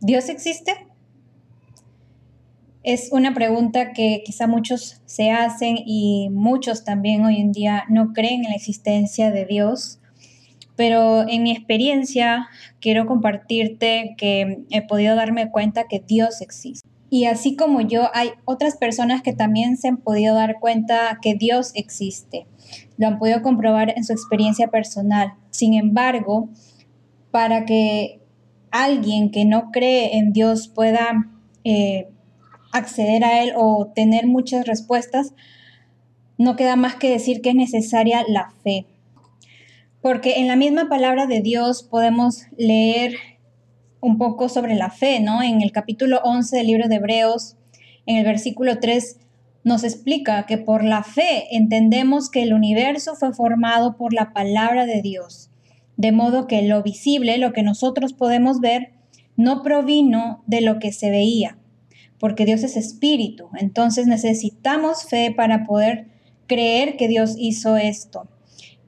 ¿Dios existe? Es una pregunta que quizá muchos se hacen y muchos también hoy en día no creen en la existencia de Dios, pero en mi experiencia quiero compartirte que he podido darme cuenta que Dios existe. Y así como yo, hay otras personas que también se han podido dar cuenta que Dios existe. Lo han podido comprobar en su experiencia personal. Sin embargo, para que alguien que no cree en Dios pueda eh, acceder a Él o tener muchas respuestas, no queda más que decir que es necesaria la fe. Porque en la misma palabra de Dios podemos leer un poco sobre la fe, ¿no? En el capítulo 11 del libro de Hebreos, en el versículo 3, nos explica que por la fe entendemos que el universo fue formado por la palabra de Dios, de modo que lo visible, lo que nosotros podemos ver, no provino de lo que se veía, porque Dios es espíritu. Entonces necesitamos fe para poder creer que Dios hizo esto.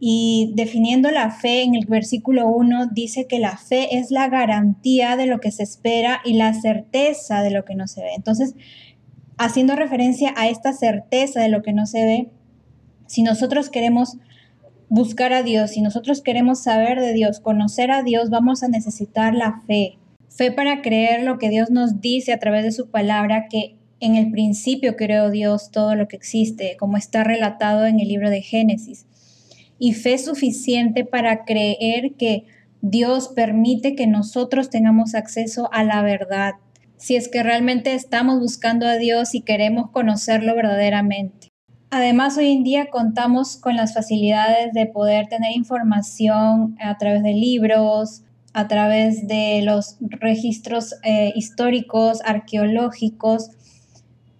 Y definiendo la fe en el versículo 1 dice que la fe es la garantía de lo que se espera y la certeza de lo que no se ve. Entonces, haciendo referencia a esta certeza de lo que no se ve, si nosotros queremos buscar a Dios, si nosotros queremos saber de Dios, conocer a Dios, vamos a necesitar la fe. Fe para creer lo que Dios nos dice a través de su palabra, que en el principio creó Dios todo lo que existe, como está relatado en el libro de Génesis. Y fe suficiente para creer que Dios permite que nosotros tengamos acceso a la verdad, si es que realmente estamos buscando a Dios y queremos conocerlo verdaderamente. Además, hoy en día contamos con las facilidades de poder tener información a través de libros, a través de los registros eh, históricos, arqueológicos,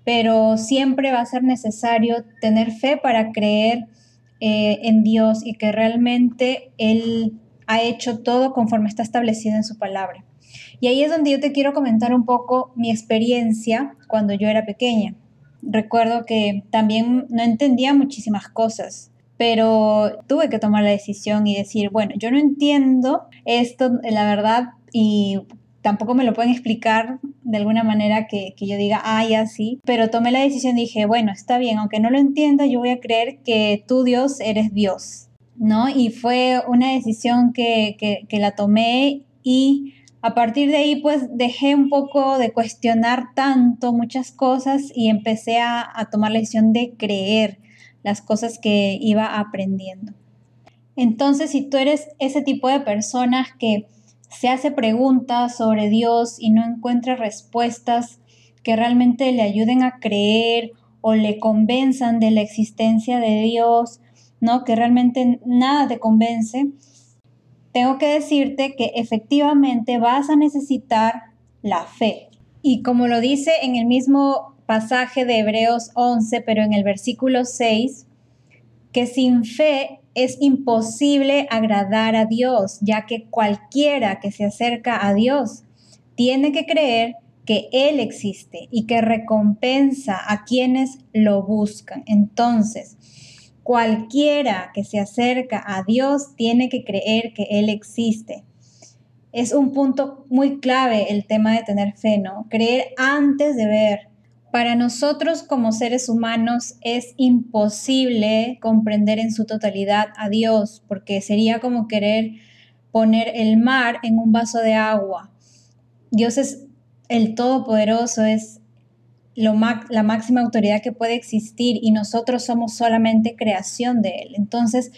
pero siempre va a ser necesario tener fe para creer eh, en Dios y que realmente Él ha hecho todo conforme está establecido en su palabra. Y ahí es donde yo te quiero comentar un poco mi experiencia cuando yo era pequeña. Recuerdo que también no entendía muchísimas cosas pero tuve que tomar la decisión y decir, bueno, yo no entiendo esto, la verdad, y tampoco me lo pueden explicar de alguna manera que, yo diga, ay, así, pero tomé la decisión y dije, bueno, está bien, aunque no lo entienda, yo voy a creer que tú, Dios, eres Dios, ¿no? Y fue una decisión que, que la tomé y a partir de ahí, pues dejé un poco de cuestionar tanto muchas cosas y empecé a, tomar la decisión de creer las cosas que iba aprendiendo. Entonces, si tú eres ese tipo de personas que se hace preguntas sobre Dios y no encuentra respuestas que realmente le ayuden a creer o le convenzan de la existencia de Dios, ¿no? Que realmente nada te convence, tengo que decirte que efectivamente vas a necesitar la fe. Y como lo dice en el mismo pasaje de Hebreos 11, pero en el versículo 6, que sin fe es imposible agradar a Dios, ya que cualquiera que se acerca a Dios tiene que creer que Él existe y que recompensa a quienes lo buscan. Entonces, cualquiera que se acerca a Dios tiene que creer que Él existe. Es un punto muy clave el tema de tener fe, ¿no? Creer antes de ver, para nosotros como seres humanos es imposible comprender en su totalidad a Dios, porque sería como querer poner el mar en un vaso de agua. Dios es el Todopoderoso, es la máxima autoridad que puede existir y nosotros somos solamente creación de Él. Entonces,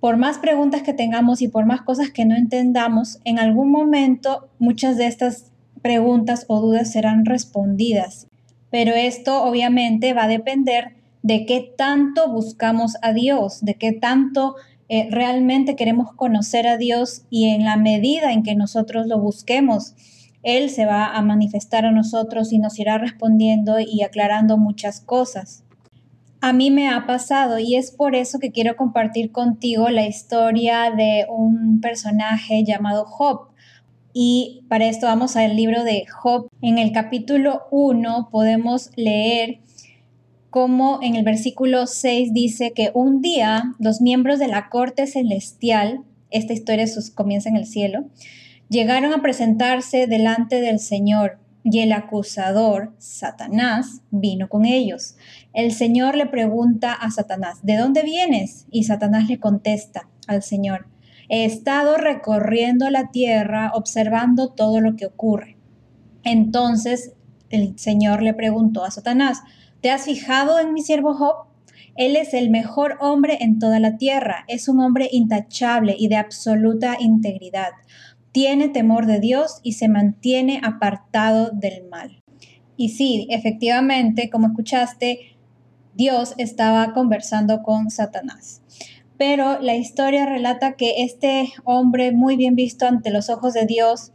por más preguntas que tengamos y por más cosas que no entendamos, en algún momento muchas de estas preguntas o dudas serán respondidas pero esto obviamente va a depender de qué tanto buscamos a Dios, de qué tanto eh, realmente queremos conocer a Dios y en la medida en que nosotros lo busquemos, Él se va a manifestar a nosotros y nos irá respondiendo y aclarando muchas cosas. A mí me ha pasado y es por eso que quiero compartir contigo la historia de un personaje llamado Job. Y para esto vamos al libro de Job. En el capítulo 1 podemos leer cómo en el versículo 6 dice que un día los miembros de la corte celestial, esta historia comienza en el cielo, llegaron a presentarse delante del Señor y el acusador, Satanás, vino con ellos. El Señor le pregunta a Satanás, ¿de dónde vienes? Y Satanás le contesta al Señor, he estado recorriendo la tierra observando todo lo que ocurre. Entonces el Señor le preguntó a Satanás, ¿te has fijado en mi siervo Job? Él es el mejor hombre en toda la tierra, es un hombre intachable y de absoluta integridad. Tiene temor de Dios y se mantiene apartado del mal. Y sí, efectivamente, como escuchaste, Dios estaba conversando con Satanás. Pero la historia relata que este hombre muy bien visto ante los ojos de Dios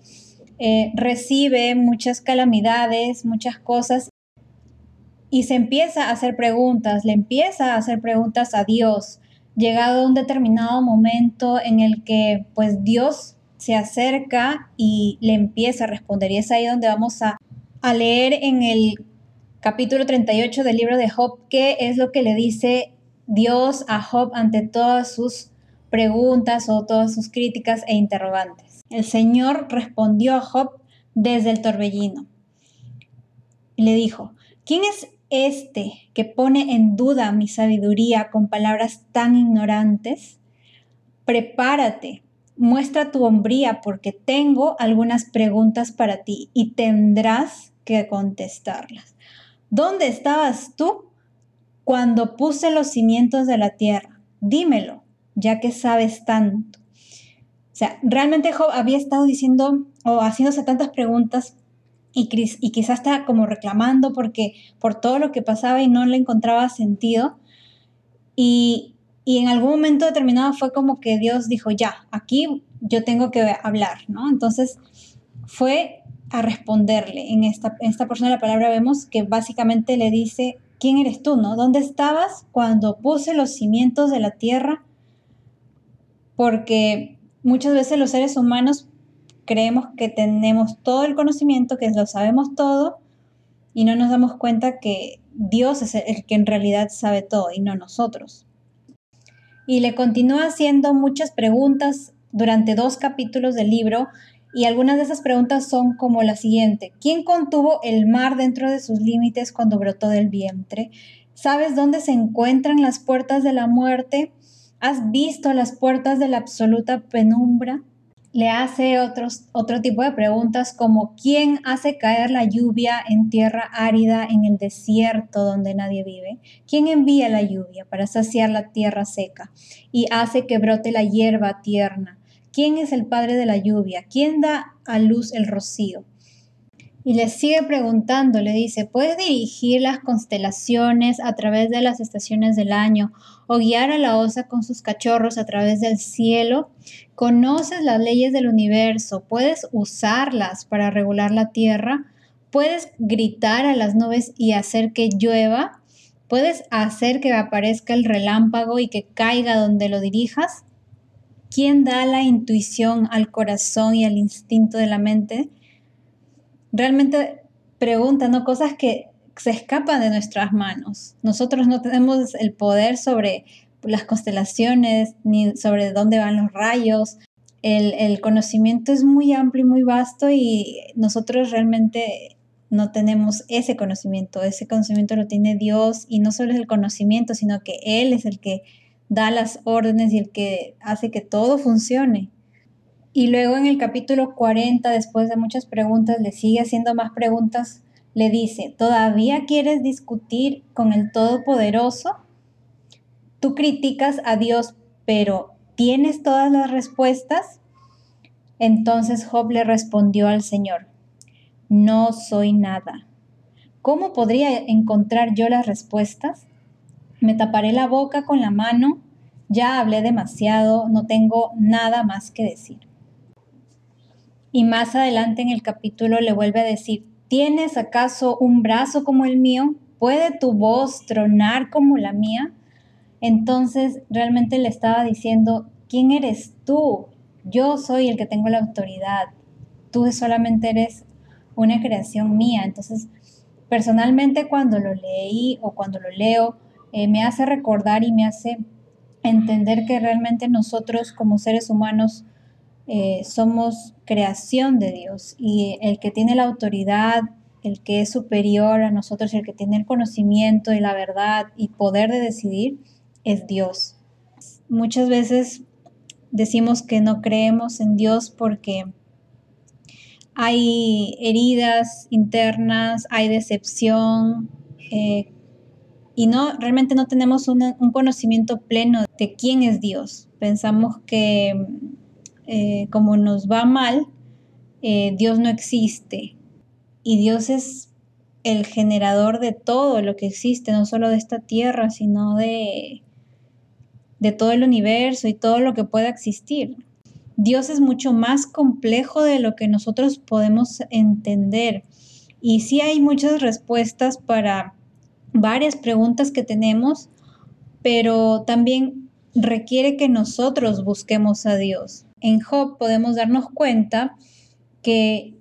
eh, recibe muchas calamidades, muchas cosas y se empieza a hacer preguntas, le empieza a hacer preguntas a Dios, llegado a un determinado momento en el que pues Dios se acerca y le empieza a responder. Y es ahí donde vamos a, a leer en el capítulo 38 del libro de Job qué es lo que le dice Dios a Job ante todas sus preguntas o todas sus críticas e interrogantes. El Señor respondió a Job desde el torbellino. Le dijo, ¿quién es este que pone en duda mi sabiduría con palabras tan ignorantes? Prepárate, muestra tu hombría porque tengo algunas preguntas para ti y tendrás que contestarlas. ¿Dónde estabas tú cuando puse los cimientos de la tierra? Dímelo, ya que sabes tanto. O sea, realmente Job había estado diciendo o haciéndose tantas preguntas y, y quizás está como reclamando porque por todo lo que pasaba y no le encontraba sentido. Y, y en algún momento determinado fue como que Dios dijo, ya, aquí yo tengo que hablar, ¿no? Entonces fue a responderle. En esta, en esta porción de la palabra vemos que básicamente le dice, ¿quién eres tú, no? ¿Dónde estabas cuando puse los cimientos de la tierra? Porque muchas veces los seres humanos creemos que tenemos todo el conocimiento, que lo sabemos todo, y no nos damos cuenta que Dios es el que en realidad sabe todo y no nosotros. Y le continúa haciendo muchas preguntas durante dos capítulos del libro y algunas de esas preguntas son como la siguiente. ¿Quién contuvo el mar dentro de sus límites cuando brotó del vientre? ¿Sabes dónde se encuentran las puertas de la muerte? ¿Has visto las puertas de la absoluta penumbra? Le hace otros, otro tipo de preguntas como ¿quién hace caer la lluvia en tierra árida en el desierto donde nadie vive? ¿Quién envía la lluvia para saciar la tierra seca y hace que brote la hierba tierna? ¿Quién es el padre de la lluvia? ¿Quién da a luz el rocío? Y le sigue preguntando, le dice, ¿puedes dirigir las constelaciones a través de las estaciones del año o guiar a la osa con sus cachorros a través del cielo? ¿Conoces las leyes del universo? ¿Puedes usarlas para regular la tierra? ¿Puedes gritar a las nubes y hacer que llueva? ¿Puedes hacer que aparezca el relámpago y que caiga donde lo dirijas? ¿Quién da la intuición al corazón y al instinto de la mente? Realmente preguntan, ¿no? Cosas que se escapan de nuestras manos. Nosotros no tenemos el poder sobre las constelaciones ni sobre dónde van los rayos. El, el conocimiento es muy amplio y muy vasto y nosotros realmente no tenemos ese conocimiento. Ese conocimiento lo tiene Dios y no solo es el conocimiento, sino que Él es el que da las órdenes y el que hace que todo funcione. Y luego en el capítulo 40, después de muchas preguntas, le sigue haciendo más preguntas, le dice, ¿todavía quieres discutir con el Todopoderoso? Tú criticas a Dios, pero ¿tienes todas las respuestas? Entonces Job le respondió al Señor, no soy nada. ¿Cómo podría encontrar yo las respuestas? Me taparé la boca con la mano, ya hablé demasiado, no tengo nada más que decir. Y más adelante en el capítulo le vuelve a decir, ¿tienes acaso un brazo como el mío? ¿Puede tu voz tronar como la mía? Entonces realmente le estaba diciendo, ¿quién eres tú? Yo soy el que tengo la autoridad. Tú solamente eres una creación mía. Entonces, personalmente cuando lo leí o cuando lo leo, eh, me hace recordar y me hace entender que realmente nosotros como seres humanos eh, somos creación de Dios y el que tiene la autoridad, el que es superior a nosotros, el que tiene el conocimiento y la verdad y poder de decidir, es Dios. Muchas veces decimos que no creemos en Dios porque hay heridas internas, hay decepción eh, y no realmente no tenemos un conocimiento pleno de quién es Dios. Pensamos que eh, como nos va mal, eh, Dios no existe y Dios es el generador de todo lo que existe, no solo de esta tierra, sino de, de todo el universo y todo lo que pueda existir. Dios es mucho más complejo de lo que nosotros podemos entender. Y sí hay muchas respuestas para varias preguntas que tenemos, pero también requiere que nosotros busquemos a Dios. En Job podemos darnos cuenta que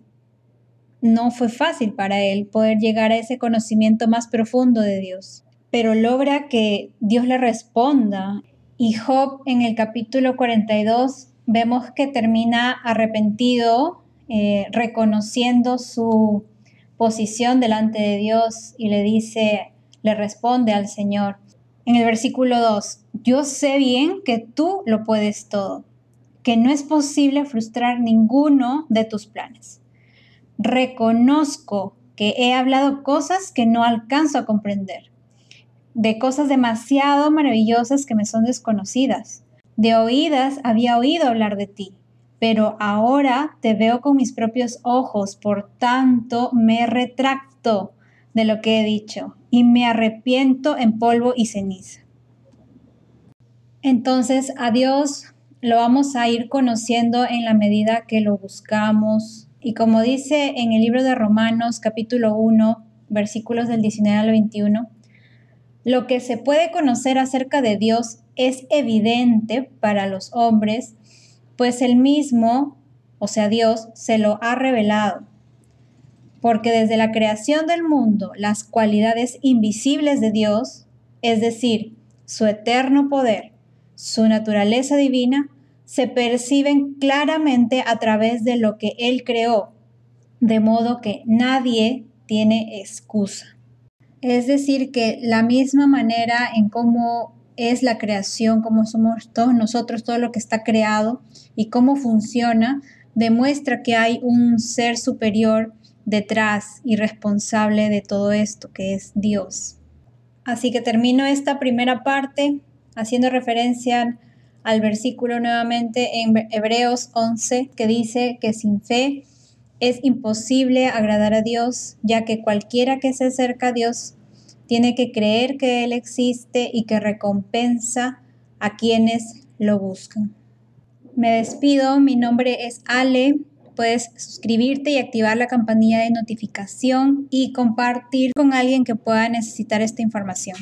no fue fácil para él poder llegar a ese conocimiento más profundo de Dios, pero logra que Dios le responda. Y Job en el capítulo 42 vemos que termina arrepentido, eh, reconociendo su posición delante de Dios y le dice, le responde al Señor. En el versículo 2, yo sé bien que tú lo puedes todo, que no es posible frustrar ninguno de tus planes. Reconozco que he hablado cosas que no alcanzo a comprender, de cosas demasiado maravillosas que me son desconocidas de oídas había oído hablar de ti, pero ahora te veo con mis propios ojos, por tanto me retracto de lo que he dicho y me arrepiento en polvo y ceniza. Entonces a Dios lo vamos a ir conociendo en la medida que lo buscamos. Y como dice en el libro de Romanos capítulo 1, versículos del 19 al 21, lo que se puede conocer acerca de Dios es evidente para los hombres, pues el mismo, o sea Dios, se lo ha revelado. Porque desde la creación del mundo, las cualidades invisibles de Dios, es decir, su eterno poder, su naturaleza divina, se perciben claramente a través de lo que Él creó, de modo que nadie tiene excusa. Es decir, que la misma manera en cómo es la creación, cómo somos todos nosotros, todo lo que está creado y cómo funciona, demuestra que hay un ser superior detrás y responsable de todo esto, que es Dios. Así que termino esta primera parte haciendo referencia al versículo nuevamente en Hebreos 11, que dice que sin fe es imposible agradar a Dios, ya que cualquiera que se acerca a Dios tiene que creer que Él existe y que recompensa a quienes lo buscan. Me despido, mi nombre es Ale. Puedes suscribirte y activar la campanilla de notificación y compartir con alguien que pueda necesitar esta información.